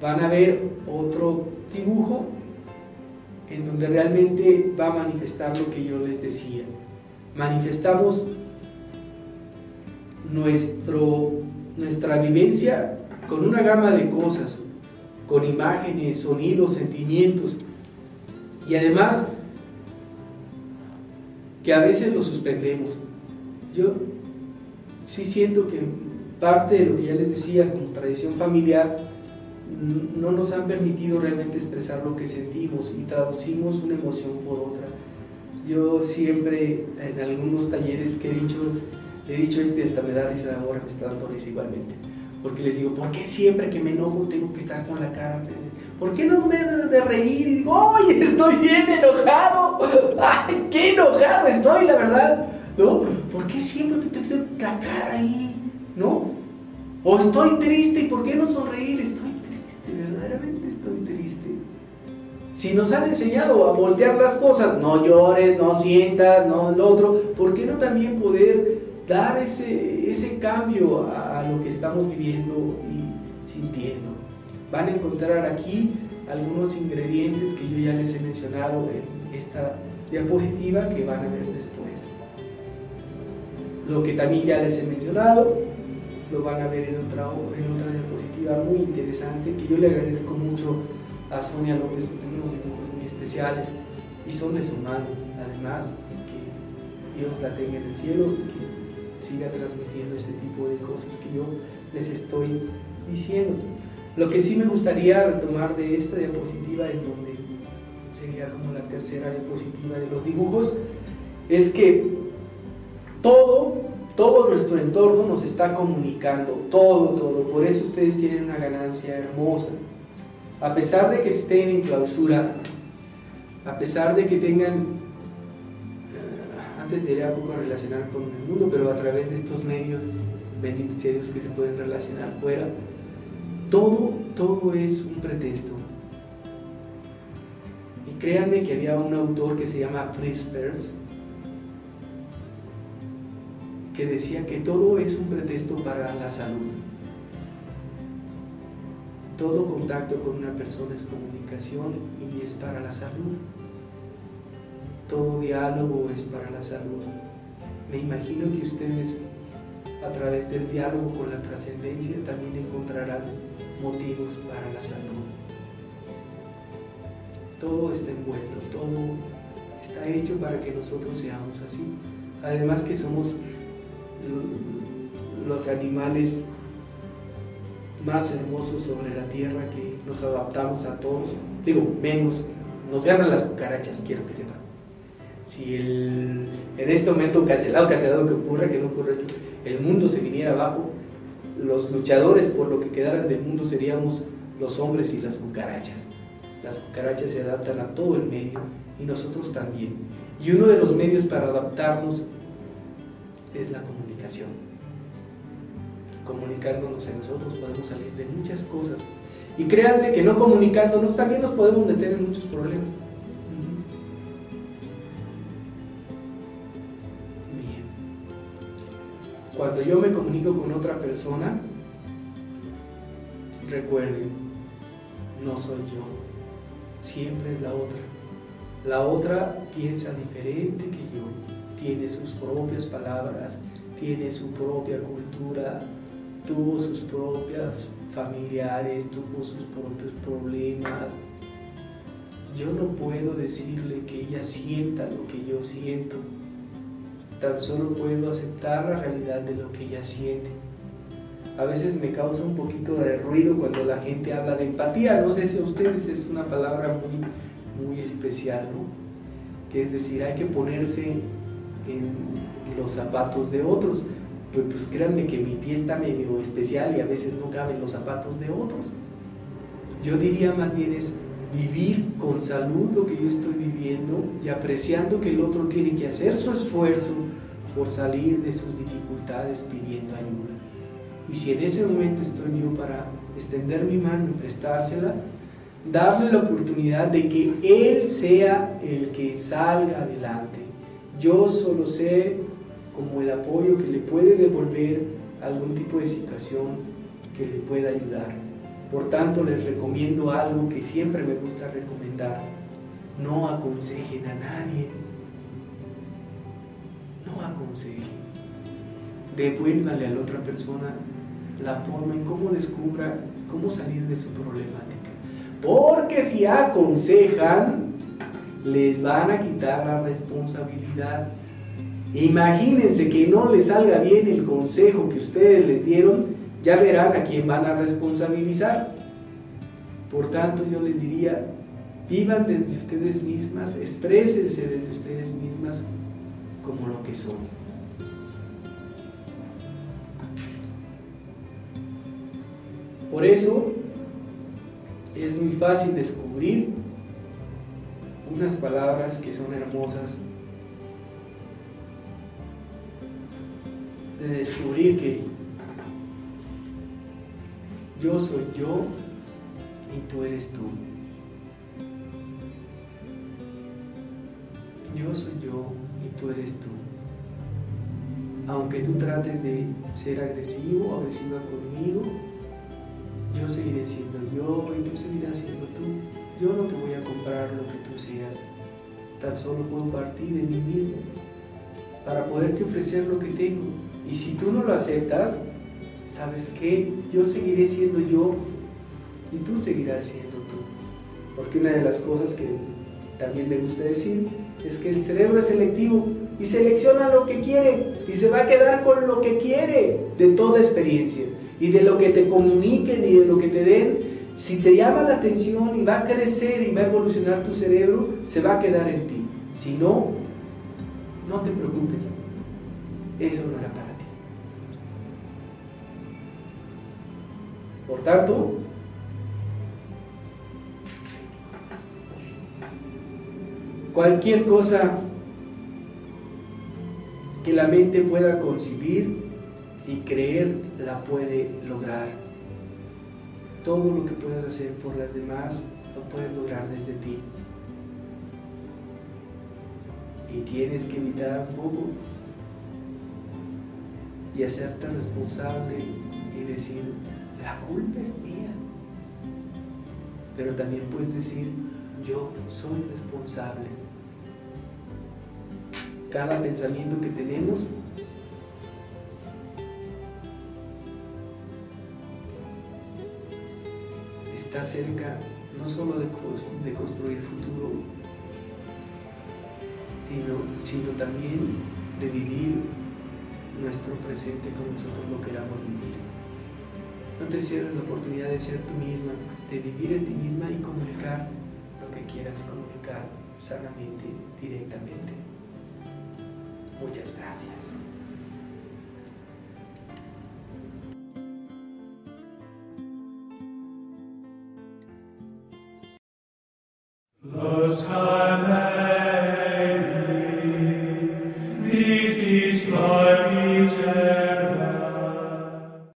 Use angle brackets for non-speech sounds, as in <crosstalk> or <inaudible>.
Van a ver otro dibujo en donde realmente va a manifestar lo que yo les decía. Manifestamos nuestro, nuestra vivencia con una gama de cosas, con imágenes, sonidos, sentimientos, y además que a veces lo suspendemos. Yo sí siento que parte de lo que ya les decía como tradición familiar, no nos han permitido realmente expresar lo que sentimos y traducimos una emoción por otra. Yo siempre en algunos talleres que he dicho, he dicho este hasta me da risa ahora, me está dando risa igualmente. Porque les digo, ¿por qué siempre que me enojo tengo que estar con la cara? ¿Por qué no me de reír? Y digo, ¡oye, estoy bien enojado! <laughs> ¡Ay, qué enojado estoy, la verdad! ¿No? ¿Por qué siempre me tengo que la cara ahí? ¿No? O estoy triste, ¿y por qué no sonreír? Estoy triste, verdaderamente estoy triste. Si nos han enseñado a voltear las cosas, no llores, no sientas, no lo otro, ¿por qué no también poder dar ese, ese cambio a, a lo que estamos viviendo y sintiendo? Van a encontrar aquí algunos ingredientes que yo ya les he mencionado en esta diapositiva que van a ver después. Lo que también ya les he mencionado, lo van a ver en otra, en otra diapositiva muy interesante que yo le agradezco mucho a Sonia López unos dibujos muy especiales y son de su mano, además, que Dios la tenga en el cielo que siga transmitiendo este tipo de cosas que yo les estoy diciendo. Lo que sí me gustaría retomar de esta diapositiva, en donde sería como la tercera diapositiva de los dibujos, es que todo, todo nuestro entorno nos está comunicando, todo, todo. Por eso ustedes tienen una ganancia hermosa. A pesar de que estén en clausura, a pesar de que tengan, antes diría poco relacionar con el mundo, pero a través de estos medios, benditos Dios que se pueden relacionar fuera, todo, todo es un pretexto. Y créanme que había un autor que se llama Fritz Perls, que decía que todo es un pretexto para la salud. Todo contacto con una persona es comunicación y es para la salud. Todo diálogo es para la salud. Me imagino que ustedes a través del diálogo con la trascendencia también encontrarán motivos para la salud. Todo está envuelto, todo está hecho para que nosotros seamos así. Además que somos los animales más hermosos sobre la tierra que nos adaptamos a todos. Digo, menos, nos ganan las cucarachas, quiero que sepan. Si el, en este momento cancelado, cancelado que ocurra, que no ocurra esto, el mundo se viniera abajo, los luchadores por lo que quedaran del mundo seríamos los hombres y las cucarachas. Las cucarachas se adaptan a todo el medio y nosotros también. Y uno de los medios para adaptarnos es la comunicación. Comunicándonos en nosotros podemos salir de muchas cosas. Y créanme que no comunicándonos también nos podemos meter en muchos problemas. Cuando yo me comunico con otra persona, recuerden, no soy yo, siempre es la otra. La otra piensa diferente que yo, tiene sus propias palabras, tiene su propia cultura, tuvo sus propias familiares, tuvo sus propios problemas. Yo no puedo decirle que ella sienta lo que yo siento. Tan solo puedo aceptar la realidad de lo que ella siente. A veces me causa un poquito de ruido cuando la gente habla de empatía, no sé si a ustedes es una palabra muy, muy especial, ¿no? Que es decir, hay que ponerse en los zapatos de otros. Pues, pues créanme que mi pie está medio especial y a veces no caben los zapatos de otros. Yo diría más bien es vivir con salud lo que yo estoy viviendo y apreciando que el otro tiene que hacer su esfuerzo por salir de sus dificultades pidiendo ayuda. Y si en ese momento estoy yo para extender mi mano y prestársela, darle la oportunidad de que él sea el que salga adelante. Yo solo sé como el apoyo que le puede devolver algún tipo de situación que le pueda ayudar. Por tanto, les recomiendo algo que siempre me gusta recomendar. No aconsejen a nadie. No aconsejen. Devuélvale a la otra persona la forma en cómo descubra cómo salir de su problemática. Porque si aconsejan, les van a quitar la responsabilidad. Imagínense que no les salga bien el consejo que ustedes les dieron ya verán a quién van a responsabilizar. Por tanto, yo les diría, vivan desde ustedes mismas, exprésense desde ustedes mismas como lo que son. Por eso es muy fácil descubrir unas palabras que son hermosas, de descubrir que yo soy yo y tú eres tú. Yo soy yo y tú eres tú. Aunque tú trates de ser agresivo o agresiva conmigo, yo seguiré siendo yo y tú seguirás siendo tú. Yo no te voy a comprar lo que tú seas. Tan solo puedo partir de mí mismo para poderte ofrecer lo que tengo. Y si tú no lo aceptas, ¿sabes qué? Yo seguiré siendo yo y tú seguirás siendo tú. Porque una de las cosas que también me gusta decir es que el cerebro es selectivo y selecciona lo que quiere y se va a quedar con lo que quiere de toda experiencia y de lo que te comuniquen y de lo que te den. Si te llama la atención y va a crecer y va a evolucionar tu cerebro, se va a quedar en ti. Si no, no te preocupes. Eso no era para Por tanto, cualquier cosa que la mente pueda concebir y creer la puede lograr. Todo lo que puedas hacer por las demás lo puedes lograr desde ti. Y tienes que evitar un poco y hacerte responsable y decir, la culpa es mía. Pero también puedes decir, yo soy responsable. Cada pensamiento que tenemos está cerca no solo de, construir futuro, sino, también de vivir nuestro presente como nosotros lo queramos vivir. No te cierres la oportunidad de ser tú misma, de vivir en ti misma y comunicar lo que quieras comunicar sanamente, directamente. Muchas gracias.